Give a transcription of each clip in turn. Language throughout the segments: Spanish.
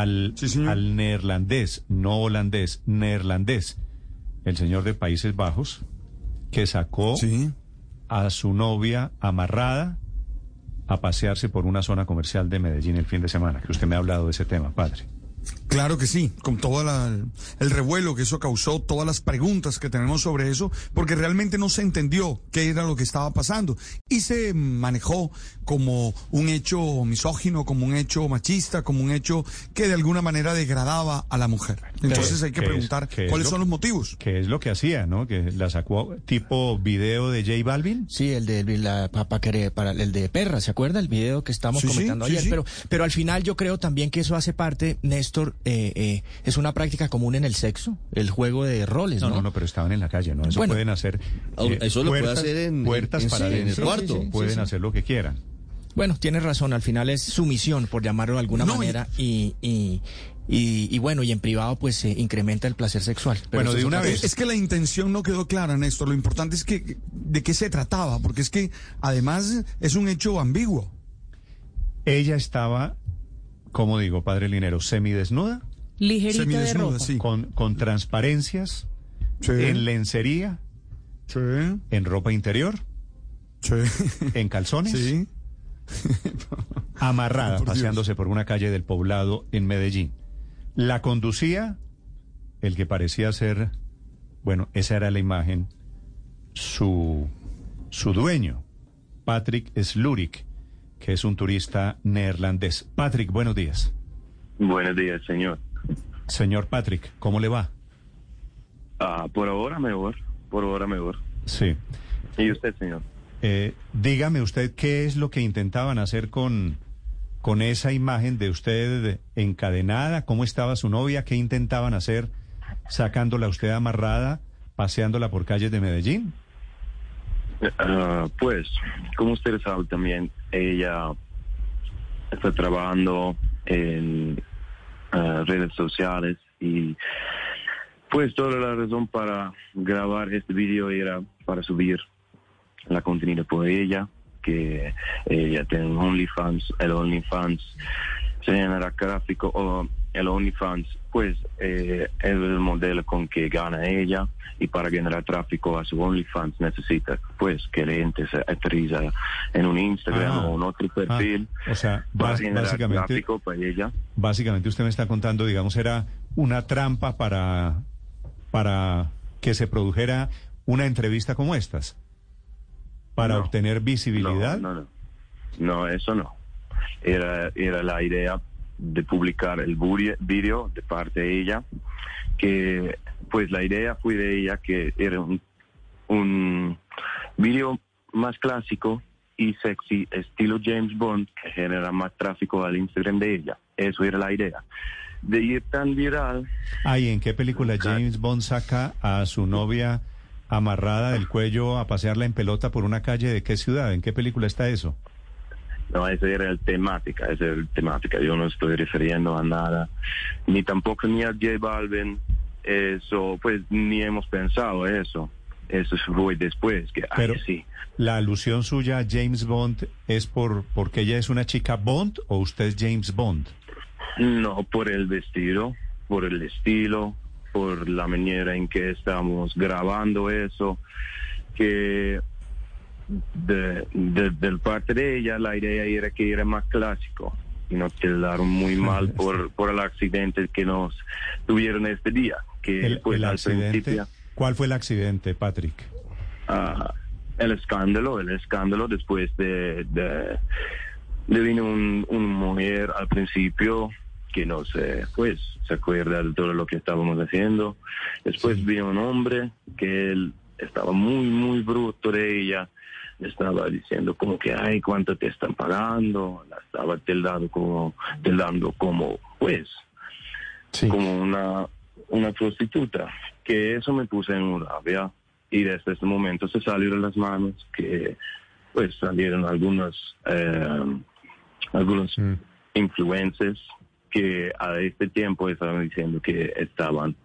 al, Sí, señor. al neerlandés, no holandés, neerlandés, el señor de Países Bajos, que sacó Sí. a su novia amarrada a pasearse por una zona comercial de Medellín el fin de semana, que usted me ha hablado de ese tema, padre. Claro que sí, con todo el revuelo que eso causó, todas las preguntas que tenemos sobre eso, porque realmente no se entendió qué era lo que estaba pasando y se manejó como un hecho misógino, como un hecho machista, como un hecho que de alguna manera degradaba a la mujer. Entonces hay que ¿Qué es- preguntar qué es cuáles lo- son los motivos. Que es lo que hacía, ¿no? Que la sacó tipo video de J Balvin. Sí, el de la papa querer para el de perra, ¿se acuerda el video que estamos sí, comentando sí, ayer? sí. Pero, pero al final yo creo también que eso hace parte, Néstor, eh, eh, es una práctica común en el sexo, el juego de roles, No, ¿no? no, no, pero estaban en la calle, ¿no? Eso Bueno. pueden hacer. Ah, eso lo puede hacer en- puertas en- para sí, en el cuarto. sí, pueden sí. hacer lo que quieran. Bueno, tienes razón, al final es sumisión, por llamarlo de alguna No, manera, y, y, y, y bueno, y en privado pues se incrementa el placer sexual. Pero Bueno, de una vez-. Es que la intención no quedó clara, Néstor. Lo importante es que de qué se trataba, porque es que además es un hecho ambiguo. Ella estaba, como digo, padre Linero, semidesnuda, Ligerita de Semidesnuda, ropa. sí. con, con transparencias, Sí. en lencería, Sí, en ropa interior, sí, en calzones, sí. amarrada, Por Dios. paseándose por una calle del poblado en Medellín. La conducía el que parecía ser, bueno, esa era la imagen, su, su dueño, Patrick Slurik, que es un turista neerlandés. Patrick, buenos días. Buenos días, señor. Señor Patrick, ¿cómo le va? Ah, por ahora mejor, por ahora mejor. Sí. ¿Y usted, señor? Eh, dígame usted qué es lo que intentaban hacer con, con esa imagen de usted encadenada, cómo estaba su novia, qué intentaban hacer sacándola usted amarrada, paseándola por calles de Medellín. Ah, pues, como ustedes saben también, ella está trabajando en ah, redes sociales y pues toda la razón para grabar este video era para subir la contenido por ella, que ella tiene un OnlyFans, el OnlyFans se genera gráfico o el OnlyFans, pues eh, es el modelo con que gana ella y para generar tráfico a su OnlyFans necesita pues que la gente se aterriza en un Instagram Ah. o en otro perfil Ah, o sea, para bas- generar básicamente, tráfico para ella. básicamente usted me está contando, digamos, era una trampa para, para que se produjera una entrevista como estas, para No. obtener visibilidad. No, no, no. No, eso no. Era, era la idea de publicar el video de parte de ella, que pues la idea fue de ella que era un, un video más clásico y sexy, estilo James Bond, que genera más tráfico al Instagram de ella. Eso era la idea. De ir tan viral, Ay, ¿en qué película. James Bond saca a su novia amarrada del cuello a pasearla en pelota por una calle de qué ciudad? ¿En qué película está eso? No, esa era el temática, esa era el temática. Yo no estoy refiriendo a nada, ni tampoco ni a J Balvin. Eso, pues ni hemos pensado eso. Eso fue después, que, ay, Pero sí. la alusión suya a James Bond es por porque ella es una chica Bond o usted es James Bond. No por el vestido, por el estilo, por la manera en que estamos grabando eso, que de, de, del parte de ella la idea era que era más clásico y nos quedaron muy mal por, por el accidente que nos tuvieron este día, que El, pues el al accidente. principio ¿Cuál fue el accidente, Patrick? ah, el escándalo, el escándalo después de, de, de vino un, un mujer al principio que no sé, pues se acuerda de todo lo que estábamos haciendo. Después vino un hombre que él estaba muy, muy bruto de ella. Le estaba diciendo como que, ay, ¿cuánto te están pagando? La estaba tildando como, tildando como, pues, Sí. como una, una prostituta, que eso me puse en rabia y desde ese momento se salieron las manos, que pues salieron algunos, eh, algunos Mm. influencers que a este tiempo estaban diciendo que estaban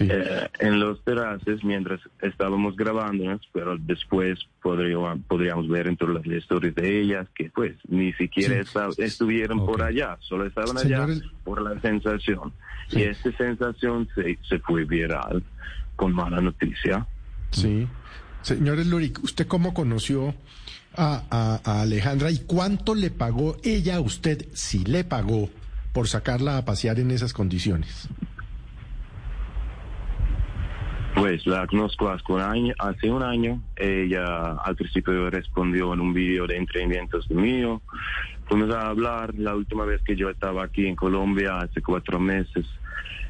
eh, en los terrazas mientras estábamos grabándonos, pero después podríamos, podríamos ver entre las historias de ellas que pues ni siquiera estuvieron por allá, solo estaban allá por la sensación. Y esta sensación se, se fue viral con mala noticia. Sí. Señores Luric, ¿usted cómo conoció a, Alejandra y cuánto le pagó ella a usted, si le pagó, por sacarla a pasear en esas condiciones? Pues la conozco hace un año. Hace un año ella al principio respondió en un video de entrenamientos mío. Fuimos a hablar la última vez que yo estaba aquí en Colombia, hace cuatro meses.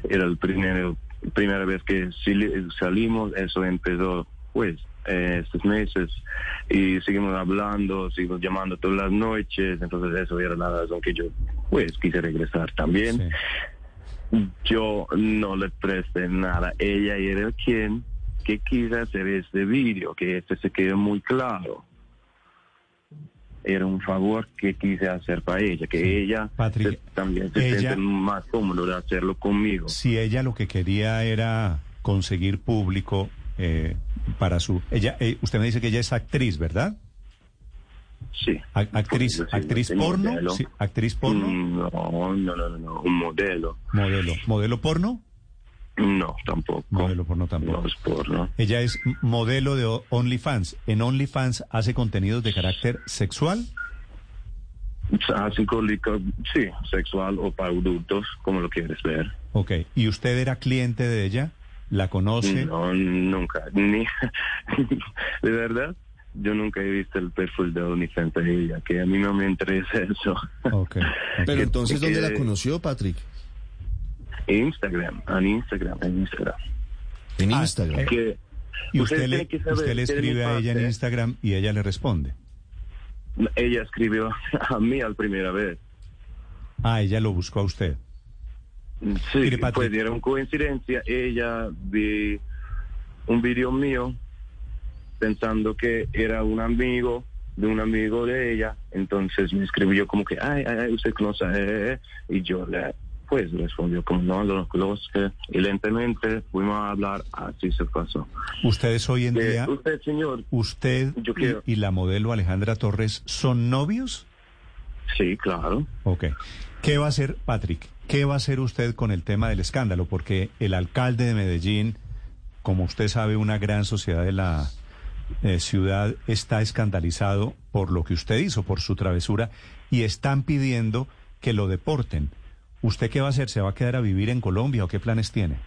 Era primero, primera vez que salimos. Eso empezó, pues, eh, estos meses y seguimos hablando, seguimos llamando todas las noches, entonces eso era la razón que yo pues quise regresar también. Yo no le presté nada, ella era quien que quise hacer este vídeo, que este se quedó muy claro. Era un favor que quise hacer para ella, que ella también se siente más cómodo de hacerlo conmigo. Si ella lo que quería era conseguir público, eh, para su... Ella, eh, usted me dice que ella es actriz, ¿verdad? Sí. actriz, actriz porno, actriz porno. Mm, no, no, no, no, un modelo. Modelo, modelo porno. No, tampoco. Modelo porno tampoco. No es porno. Ella es modelo de OnlyFans. ¿En OnlyFans hace contenidos de carácter sexual? Hace sí, sexual o para adultos, como lo quieres ver. Ok. ¿Y usted era cliente de ella? ¿La conoce? No, nunca. Ni, de verdad, yo nunca he visto el perfil de OnlyFans de ella, que a mí no me interesa eso. Okay. Pero entonces, ¿dónde la conoció, Patrick? Instagram, en Instagram, en Instagram. En ah, Instagram. ¿Y usted le, usted le escribe a ella en Instagram y ella le responde? Ella escribió a mí al primera vez. Ah, ella lo buscó a usted. Sí, pues dieron coincidencia. Ella vi un video mío pensando que era un amigo de un amigo de ella. Entonces me escribió como que, ay, ay, usted conoce. Eh, y yo le, pues respondió como no, lo conozco. Y lentamente fuimos a hablar, así se pasó. ¿Ustedes hoy en día, usted, señor, usted y, y la modelo Alejandra Torres son novios? Sí, claro. Ok. ¿Qué va a hacer Patrick? ¿Qué va a hacer usted con el tema del escándalo? Porque el alcalde de Medellín, como usted sabe, una gran sociedad de la eh, ciudad está escandalizado por lo que usted hizo, por su travesura, y están pidiendo que lo deporten. ¿Usted qué va a hacer? ¿Se va a quedar a vivir en Colombia o qué planes tiene?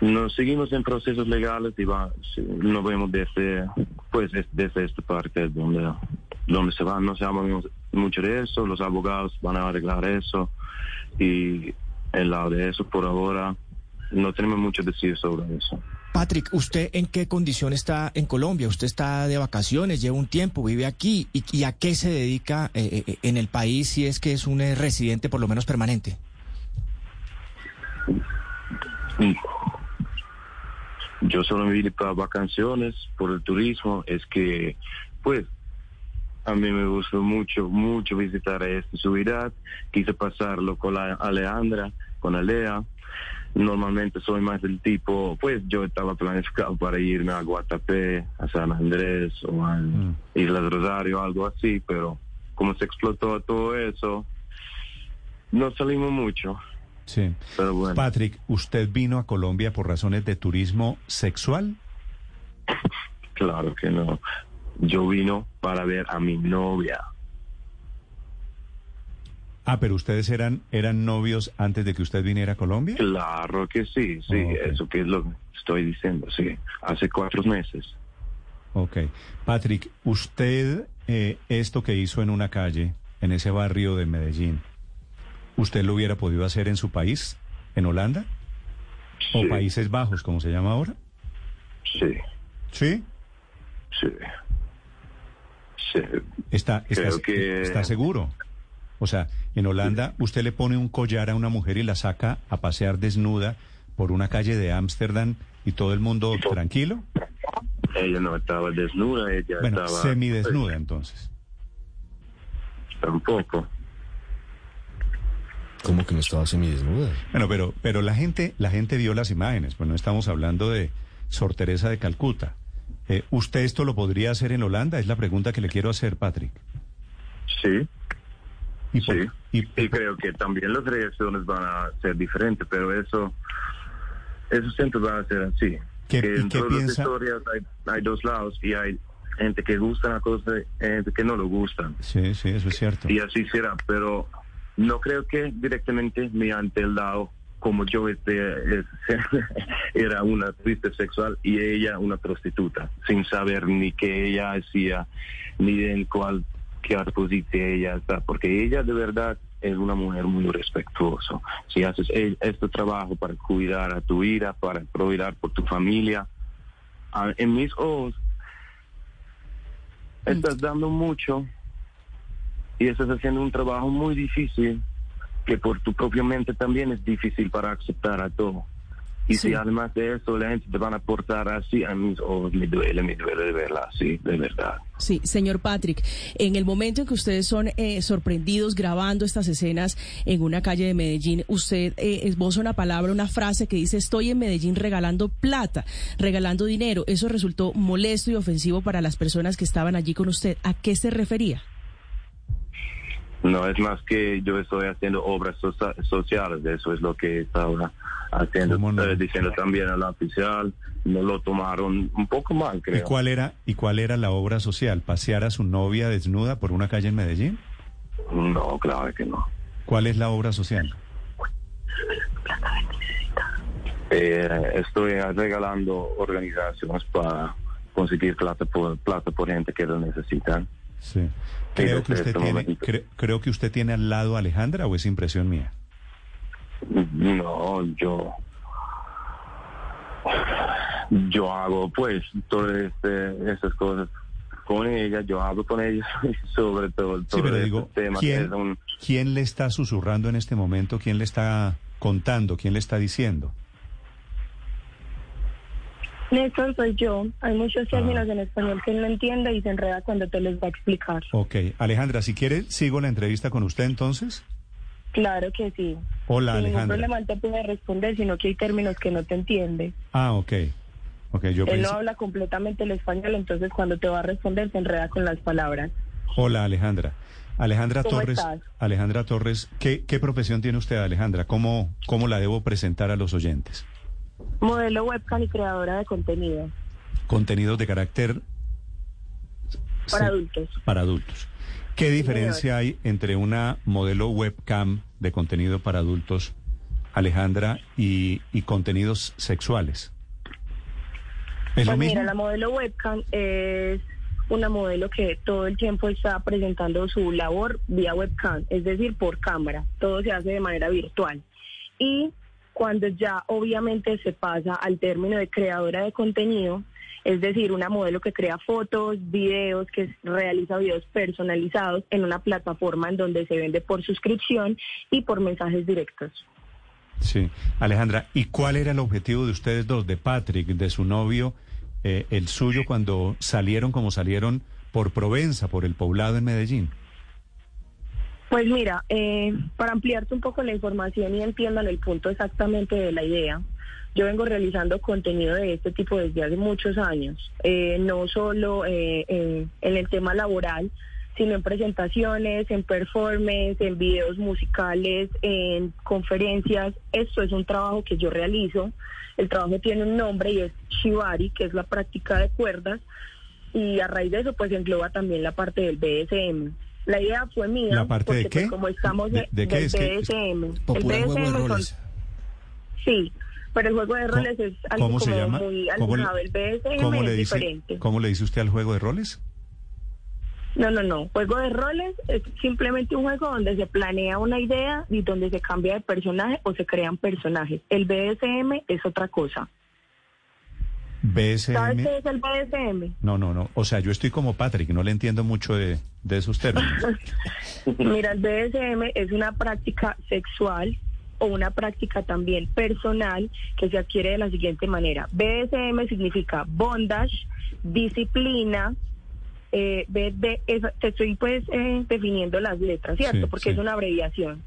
Nos seguimos en procesos legales y va, nos vemos desde, pues, desde esta parte donde, donde se va. No sabemos mucho de eso, los abogados van a arreglar eso y el lado de eso por ahora no tenemos mucho decir sobre eso. Patrick, ¿usted en qué condición está en Colombia? ¿Usted está de vacaciones, lleva un tiempo, vive aquí? ¿Y, a qué se dedica eh, eh, en el país si es que es un eh, residente por lo menos permanente? Yo solo me vine para vacaciones por el turismo. Es que, pues, a mí me gustó mucho, mucho visitar esta ciudad. Quise pasarlo con la Alejandra, con Alea. Normalmente soy más del tipo, pues yo estaba planificado para irme a Guatapé, a San Andrés o a mm. Islas Rosario, algo así, pero como se explotó todo eso, no salimos mucho. Sí. Pero bueno. Patrick, ¿usted vino a Colombia por razones de turismo sexual? Claro que no yo vino para ver a mi novia. Ah, pero ustedes eran eran novios antes de que usted viniera a Colombia. Claro que sí, sí, eso que es lo que estoy diciendo, sí, hace cuatro meses. Ok, Patrick, usted eh, esto que hizo en una calle, en ese barrio de Medellín, ¿usted lo hubiera podido hacer en su país, en Holanda? ¿O Países Bajos, como se llama ahora? Sí. ¿Sí? Sí. Está, está, seguro. O sea, en Holanda usted le pone un collar a una mujer y la saca a pasear desnuda por una calle de Ámsterdam y todo el mundo tranquilo. Ella no estaba desnuda, ella bueno, estaba... semidesnuda entonces. Tampoco. ¿Cómo que no estaba semidesnuda? Bueno, pero, pero la gente, la gente vio las imágenes, pues no estamos hablando de Sor Teresa de Calcuta. Eh, ¿Usted esto lo podría hacer en Holanda? Es la pregunta que le quiero hacer, Patrick. Sí, ¿Y por- sí. y- Y creo que también las reacciones van a ser diferentes, pero eso, eso siempre va a ser así. ¿Qué- que y en todas las piensa? historias hay, hay dos lados y hay gente que gusta una cosa y gente que no lo gustan. Sí, sí, eso es cierto. Y así será, pero no creo que directamente mediante el lado como yo este, es- era una triste sexual y ella una prostituta, sin saber ni qué ella hacía, ni en cuál qué posición ella está, porque ella de verdad es una mujer muy respetuosa. Si haces este trabajo para cuidar a tu vida, para proveer por tu familia, en mis ojos estás dando mucho y estás haciendo un trabajo muy difícil que por tu propia mente también es difícil para aceptar a todo. Y Sí. si además de eso la gente te van a portar así, a mis ojos me duele, me duele de verla así, de verdad. Sí, señor Patrick, en el momento en que ustedes son eh, sorprendidos grabando estas escenas en una calle de Medellín, usted eh, esboza una palabra, una frase que dice estoy en Medellín regalando plata, regalando dinero. Eso resultó molesto y ofensivo para las personas que estaban allí con usted. ¿A qué se refería? No es más que yo estoy haciendo obras socia- sociales, eso es lo que estaba haciendo, ¿Cómo no? eh, diciendo también a la oficial, no lo tomaron un poco mal, ¿Y creo. cuál era y cuál era la obra social? ¿Pasear a su novia desnuda por una calle en Medellín? No, claro que no. ¿Cuál es la obra social? Eh, estoy regalando organizaciones para conseguir plata por, plata por gente que lo necesitan. Sí. Creo que usted tiene, cre- creo que usted tiene al lado a Alejandra o es impresión mía. No, yo yo hago pues todas este, esas cosas con ella, yo hablo con ella sobre todo, Sí, pero este digo, tema que ¿quién, es un quién le está susurrando en este momento? ¿Quién le está contando? ¿Quién le está diciendo? Néstor, soy yo. Hay muchos términos Ah. en español que él no entiende y se enreda cuando te los va a explicar. Ok, Alejandra, si quiere, sigo la entrevista con usted entonces. Claro que sí. Hola, Sin Alejandra. problema él te puede responder, sino que hay términos que no te entiende. Ah, ok. Ok, yo Él pensé... no habla completamente el español, entonces cuando te va a responder se enreda con las palabras. Hola, Alejandra. Alejandra ¿Cómo Torres. estás? Alejandra Torres, ¿qué, ¿qué profesión tiene usted, Alejandra? ¿Cómo, ¿Cómo la debo presentar a los oyentes? Modelo webcam y creadora de contenido Contenidos de carácter para Sí, adultos. para adultos. ¿Qué diferencia hay entre una modelo webcam de contenido para adultos, Alejandra, y, y contenidos sexuales? ¿Es lo Pues mismo? mira, la modelo webcam es una modelo que todo el tiempo está presentando su labor vía webcam, es decir, por cámara. Todo se hace de manera virtual. Y cuando ya obviamente se pasa al término de creadora de contenido, es decir, una modelo que crea fotos, videos, que realiza videos personalizados en una plataforma en donde se vende por suscripción y por mensajes directos. Sí. Alejandra, ¿y cuál era el objetivo de ustedes dos, de Patrick, de su novio, eh, el suyo, cuando salieron como salieron por Provenza, por el poblado en Medellín? Pues mira, eh, para ampliarte un poco la información y entiendan el punto exactamente de la idea, yo vengo realizando contenido de este tipo desde hace muchos años, eh, no solo eh, en el tema laboral, sino en presentaciones, en performance, en videos musicales, en conferencias. Esto es un trabajo que yo realizo. El trabajo tiene un nombre y es Shibari, que es la práctica de cuerdas, y a raíz de eso pues engloba también la parte del BSM. La idea fue mía. ¿La parte de pues, qué? como estamos ¿De- de qué es BSM. El juego de BSM son- roles. Sí, pero el juego de ¿Cómo- roles es algo ¿Cómo se como llama? muy ¿Cómo le-. El BSM ¿Cómo es dice, diferente. ¿Cómo le dice usted al juego de roles? No, no, no. Juego de roles es simplemente un juego donde se planea una idea y donde se cambia de personaje o se crean personajes. El BSM es otra cosa. ¿Sabes BSM. qué es el BSM? No, no, no. O sea, yo estoy como Patrick, no le entiendo mucho de, de esos términos. Mira, el BSM es una práctica sexual o una práctica también personal que se adquiere de la siguiente manera. BSM significa bondage, disciplina. Eh, BD, te estoy pues eh, definiendo las letras, ¿cierto? Sí, Porque sí. es una abreviación.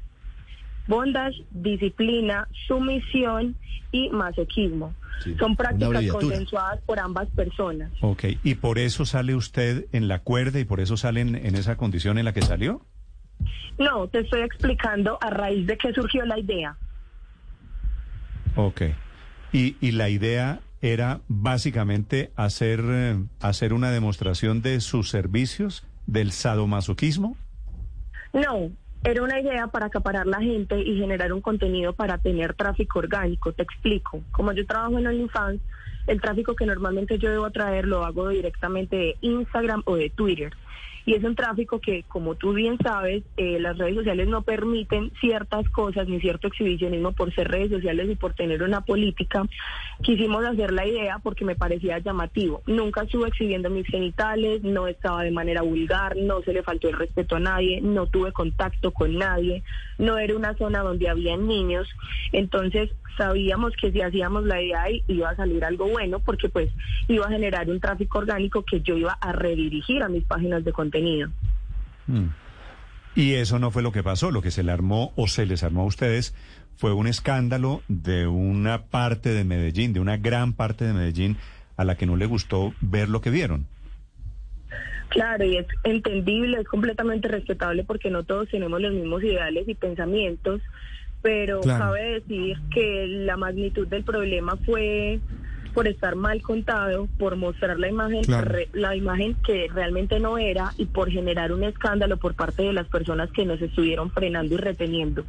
Bondage, disciplina, sumisión y masoquismo. Sí, Son prácticas consensuadas por ambas personas. Ok, ¿y por eso sale usted en la cuerda y por eso sale en, en esa condición en la que salió? No, te estoy explicando a raíz de qué surgió la idea. Ok. Y, y la idea era básicamente hacer, eh, hacer una demostración de sus servicios, del sadomasoquismo. No, era una idea para acaparar la gente y generar un contenido para tener tráfico orgánico. Te explico. Como yo trabajo en OnlyFans, el tráfico que normalmente yo debo traer lo hago directamente de Instagram o de Twitter. Y es un tráfico que, como tú bien sabes, eh, las redes sociales no permiten ciertas cosas ni cierto exhibicionismo por ser redes sociales y por tener una política. Quisimos hacer la idea porque me parecía llamativo. Nunca estuve exhibiendo mis genitales, no estaba de manera vulgar, no se le faltó el respeto a nadie, no tuve contacto con nadie, no era una zona donde había niños. Entonces sabíamos que si hacíamos la idea ahí iba a salir algo bueno porque pues iba a generar un tráfico orgánico que yo iba a redirigir a mis páginas de contenido. Mm. Y eso no fue lo que pasó. Lo que se le armó o se les armó a ustedes fue un escándalo de una parte de Medellín, de una gran parte de Medellín, a la que no le gustó ver lo que vieron. Claro, y es entendible, es completamente respetable porque no todos tenemos los mismos ideales y pensamientos, pero Claro. cabe decir que la magnitud del problema fue por estar mal contado, por mostrar la imagen, Claro. re- la imagen que realmente no era y por generar un escándalo por parte de las personas que nos estuvieron frenando y reteniendo.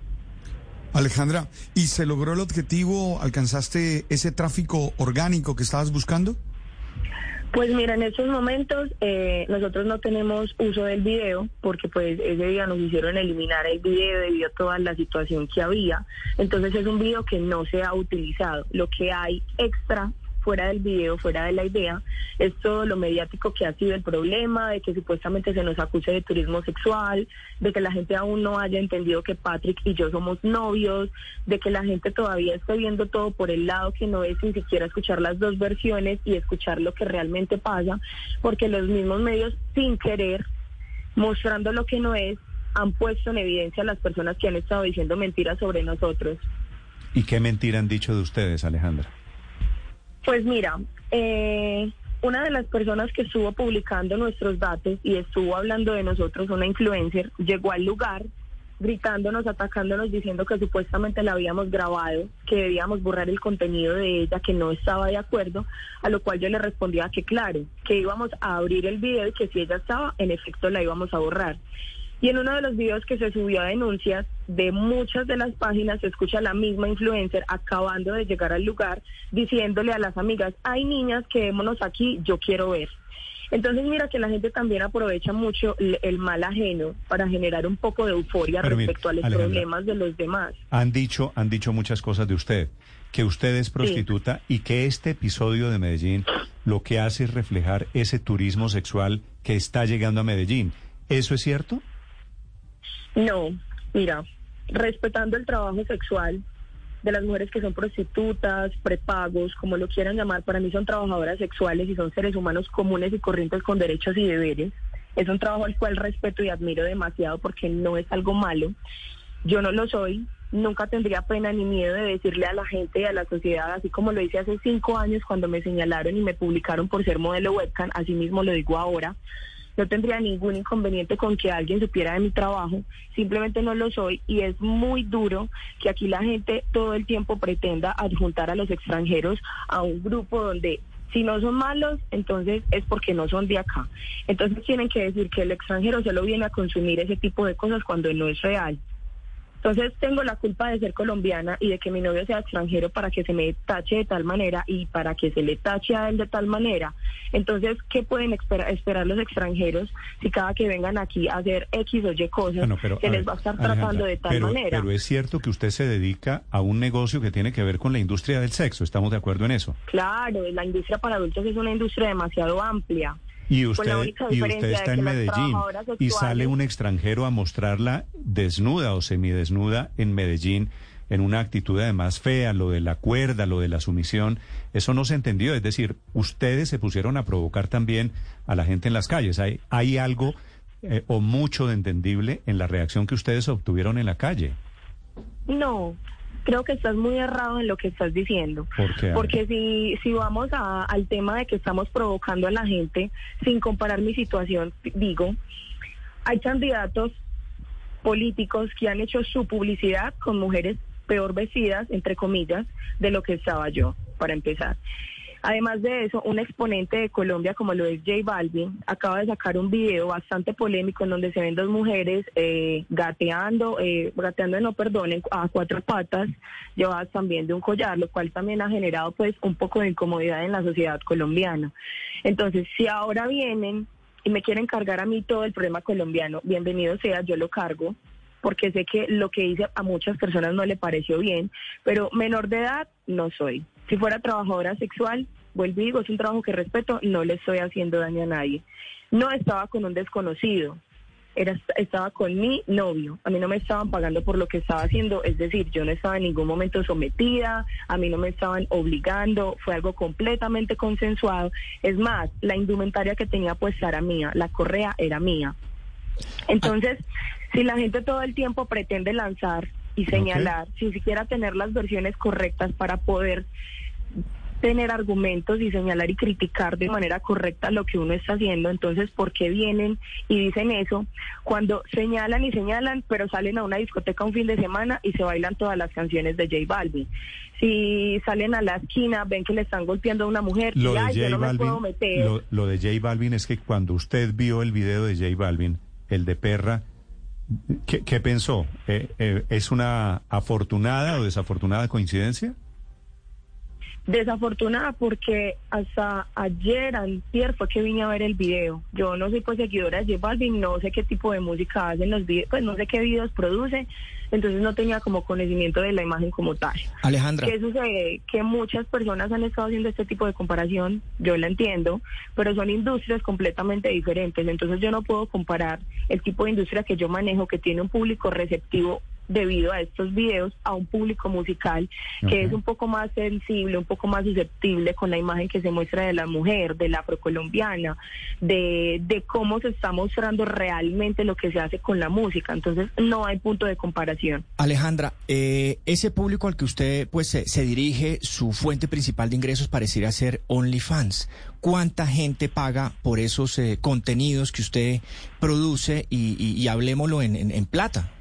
Alejandra, ¿y se logró el objetivo? ¿Alcanzaste ese tráfico orgánico que estabas buscando? Pues mira, en estos momentos eh, nosotros no tenemos uso del video porque pues ese día nos hicieron eliminar el video debido a toda la situación que había. Entonces es un video que no se ha utilizado. Lo que hay extra fuera del video, fuera de la idea, es todo lo mediático que ha sido el problema, de que supuestamente se nos acuse de turismo sexual, de que la gente aún no haya entendido que Patrick y yo somos novios, de que la gente todavía esté viendo todo por el lado que no es ni siquiera escuchar las dos versiones y escuchar lo que realmente pasa, porque los mismos medios sin querer, mostrando lo que no es, han puesto en evidencia a las personas que han estado diciendo mentiras sobre nosotros. ¿Y qué mentira han dicho de ustedes, Alejandra? Pues mira, eh, una de las personas que estuvo publicando nuestros datos y estuvo hablando de nosotros, una influencer, llegó al lugar gritándonos, atacándonos, diciendo que supuestamente la habíamos grabado, que debíamos borrar el contenido de ella, que no estaba de acuerdo, a lo cual yo le respondía que claro, que íbamos a abrir el video y que si ella estaba, en efecto la íbamos a borrar. Y en uno de los videos que se subió a denuncias de muchas de las páginas se escucha a la misma influencer acabando de llegar al lugar diciéndole a las amigas, hay niñas, quedémonos aquí, yo quiero ver. Entonces mira que la gente también aprovecha mucho el, el mal ajeno para generar un poco de euforia Pero mire, respecto a los Alejandra. problemas de los demás. Han dicho, han dicho muchas cosas de usted, que usted es prostituta y que este episodio de Medellín lo que hace es reflejar ese turismo sexual que está llegando a Medellín. ¿Eso es cierto? No, mira, respetando el trabajo sexual de las mujeres que son prostitutas, prepagos, como lo quieran llamar, para mí son trabajadoras sexuales y son seres humanos comunes y corrientes con derechos y deberes. Es un trabajo al cual respeto y admiro demasiado porque no es algo malo. Yo no lo soy, nunca tendría pena ni miedo de decirle a la gente y a la sociedad, así como lo hice hace cinco años cuando me señalaron y me publicaron por ser modelo webcam, así mismo lo digo ahora. No tendría ningún inconveniente con que alguien supiera de mi trabajo, simplemente no lo soy y es muy duro que aquí la gente todo el tiempo pretenda adjuntar a los extranjeros a un grupo donde si no son malos, entonces es porque no son de acá. Entonces tienen que decir que el extranjero solo viene a consumir ese tipo de cosas cuando no es real. Entonces tengo la culpa de ser colombiana y de que mi novio sea extranjero para que se me tache de tal manera y para que se le tache a él de tal manera. Entonces, ¿qué pueden espera- esperar los extranjeros si cada que vengan aquí a hacer X o Y cosas Bueno, pero, se les ver, va a estar Alejandra, tratando de tal pero, manera? Pero es cierto que usted se dedica a un negocio que tiene que ver con la industria del sexo. ¿Estamos de acuerdo en eso? Claro, la industria para adultos es una industria demasiado amplia. Y usted, y usted está en Medellín y sale un extranjero a mostrarla desnuda o semidesnuda en Medellín en una actitud además fea, lo de la cuerda, lo de la sumisión, eso no se entendió. Es decir, ustedes se pusieron a provocar también a la gente en las calles. Hay, hay algo eh, o mucho de entendible en la reacción que ustedes obtuvieron en la calle. No, creo que estás muy errado en lo que estás diciendo. ¿Por qué? Porque si, si vamos a- al tema de que estamos provocando a la gente, sin comparar mi situación, digo, hay candidatos políticos que han hecho su publicidad con mujeres peor vestidas, entre comillas, de lo que estaba yo, para empezar. Además de eso, un exponente de Colombia como lo es J Balvin acaba de sacar un video bastante polémico en donde se ven dos mujeres eh, gateando, eh, gateando no perdonen, a cuatro patas, llevadas también de un collar, lo cual también ha generado pues un poco de incomodidad en la sociedad colombiana. Entonces, si ahora vienen y me quieren cargar a mí todo el problema colombiano, bienvenido sea, yo lo cargo, porque sé que lo que hice a muchas personas no le pareció bien, pero menor de edad no soy. Si fuera trabajadora sexual, vuelvo y digo, es un trabajo que respeto, no le estoy haciendo daño a nadie. No estaba con un desconocido, era, estaba con mi novio. A mí no me estaban pagando por lo que estaba haciendo, es decir, yo no estaba en ningún momento sometida, a mí no me estaban obligando, fue algo completamente consensuado. Es más, la indumentaria que tenía puesta era mía, la correa era mía. Entonces, si la gente todo el tiempo pretende lanzar y señalar, sin siquiera tener las versiones correctas para poder tener argumentos y señalar y criticar de manera correcta lo que uno está haciendo. Entonces, ¿por qué vienen y dicen eso cuando señalan y señalan, pero salen a una discoteca un fin de semana y se bailan todas las canciones de J Balvin? Si salen a la esquina, ven que le están golpeando a una mujer Lo y de ay, yo J no me puedo Balvin, meter. lo, lo de J Balvin es que cuando usted vio el video de J Balvin, el de Perra, ¿qué, qué pensó? Eh, eh, ¿Es una afortunada o desafortunada coincidencia? Desafortunada porque hasta ayer, antier, fue que vine a ver el video. Yo no soy pues seguidora de J Balvin, no sé qué tipo de música hacen los videos, pues no sé qué videos produce, entonces no tenía como conocimiento de la imagen como tal. Alejandra. ¿Qué sucede? Que muchas personas han estado haciendo este tipo de comparación, yo la entiendo, pero son industrias completamente diferentes, entonces yo no puedo comparar el tipo de industria que yo manejo, que tiene un público receptivo debido a estos videos a un público musical que es un poco más sensible, un poco más susceptible con la imagen que se muestra de la mujer, de la afrocolombiana, de, de cómo se está mostrando realmente lo que se hace con la música. Entonces no hay punto de comparación. Alejandra, eh, ese público al que usted pues se, se dirige, su fuente principal de ingresos pareciera ser OnlyFans. ¿Cuánta gente paga por esos eh, contenidos que usted produce y, y- y hablemoslo en, en- en plata?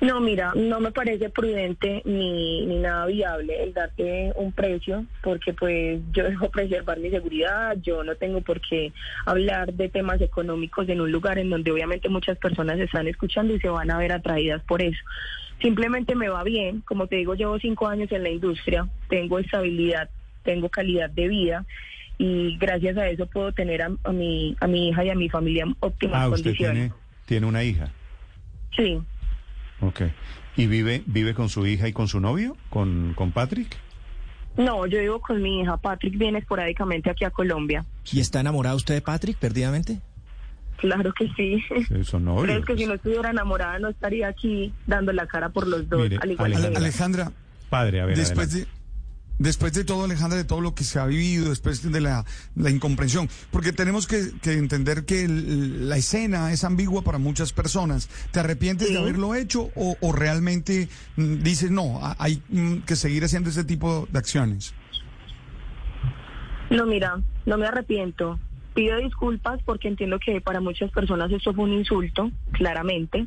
No, mira, no me parece prudente ni, ni nada viable el darte un precio, porque pues yo dejo preservar mi seguridad, yo no tengo por qué hablar de temas económicos en un lugar en donde obviamente muchas personas están escuchando y se van a ver atraídas por eso. Simplemente me va bien, como te digo, llevo cinco años en la industria, tengo estabilidad, tengo calidad de vida y gracias a eso puedo tener a, a mi, a mi hija y a mi familia en óptimas Ah, usted condiciones. tiene, tiene una hija. Sí. Ok. ¿Y vive, vive con su hija y con su novio? ¿Con, con Patrick? No, yo vivo con mi hija. Patrick viene esporádicamente aquí a Colombia. ¿Y está enamorado usted de Patrick perdidamente? Claro que sí. Sí, Son novios. es que si no estuviera enamorada no estaría aquí dando la cara por los dos. Mire, al igual que Alejandra- ella. Alejandra, Padre, a ver, después adelante. de, después de todo, Alejandra, de todo lo que se ha vivido, después de la, la incomprensión, porque tenemos que, que entender que el- la escena es ambigua para muchas personas. ¿Te arrepientes de haberlo hecho o, o realmente mm, dices, no, hay mm, que seguir haciendo ese tipo de acciones? No, mira, no me arrepiento. Pido disculpas porque entiendo que para muchas personas esto fue un insulto, claramente.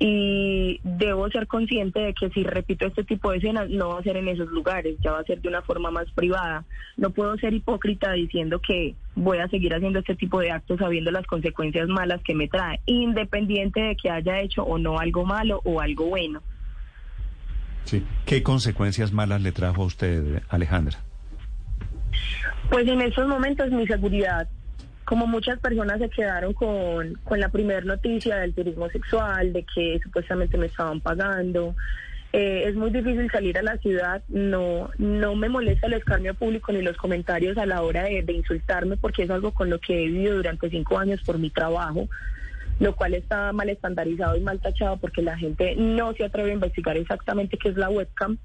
Y debo ser consciente de que si repito este tipo de escenas, no va a ser en esos lugares, ya va a ser de una forma más privada. No puedo ser hipócrita diciendo que voy a seguir haciendo este tipo de actos sabiendo las consecuencias malas que me trae, independiente de que haya hecho o no algo malo o algo bueno. Sí. ¿Qué consecuencias malas le trajo a usted, Alejandra? Pues en estos momentos mi seguridad, como muchas personas se quedaron con, con la primera noticia del turismo sexual, de que supuestamente me estaban pagando, eh, es muy difícil salir a la ciudad, no, no me molesta el escarnio público ni los comentarios a la hora de, de insultarme porque es algo con lo que he vivido durante cinco años por mi trabajo lo cual está mal estandarizado y mal tachado porque la gente no se atreve a investigar exactamente qué es la webcam.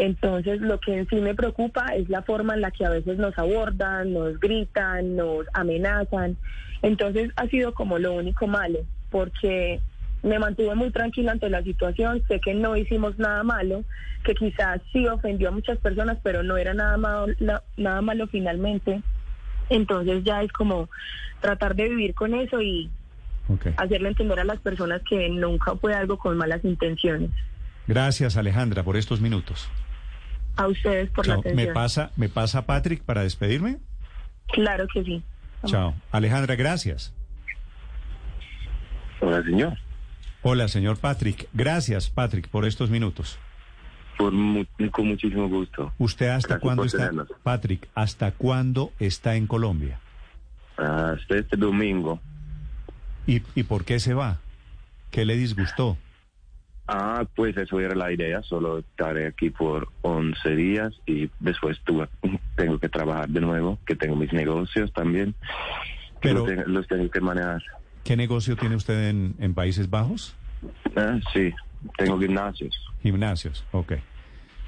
Entonces, lo que en sí me preocupa es la forma en la que a veces nos abordan, nos gritan, nos amenazan. Entonces, ha sido como lo único malo, porque me mantuve muy tranquila ante la situación, sé que no hicimos nada malo, que quizás sí ofendió a muchas personas, pero no era nada malo, nada malo finalmente. Entonces ya es como tratar de vivir con eso y hacerle entender a las personas que nunca fue algo con malas intenciones. Gracias Alejandra por estos minutos. A ustedes por la atención. ¿Me pasa, ¿Me pasa Patrick para despedirme? Claro que sí. Chao. Alejandra, gracias. Hola, señor. Hola, señor Patrick. Gracias, Patrick, por estos minutos. Por con muchísimo gusto. ¿Usted hasta cuándo está, Patrick, hasta cuándo está en Colombia? Hasta este domingo. ¿Y, ¿Y por qué se va? ¿Qué le disgustó? Ah, pues eso era la idea, solo estaré aquí por 11 días y después tuve, tengo que trabajar de nuevo, que tengo mis negocios también, Pero, los, tengo, que manejar. ¿Qué negocio tiene usted en, Países Bajos? Ah, sí, tengo gimnasios. Gimnasios, ok.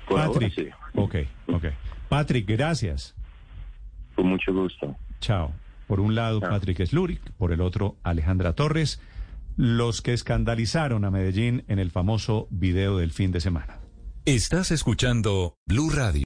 Patrick, sí. ok, ok. Patrick, gracias. Con mucho gusto. Chao. Por un lado, Patrick Sluric, por el otro, Alejandra Torres los que escandalizaron a Medellín en el famoso video del fin de semana. Estás escuchando Blue Radio.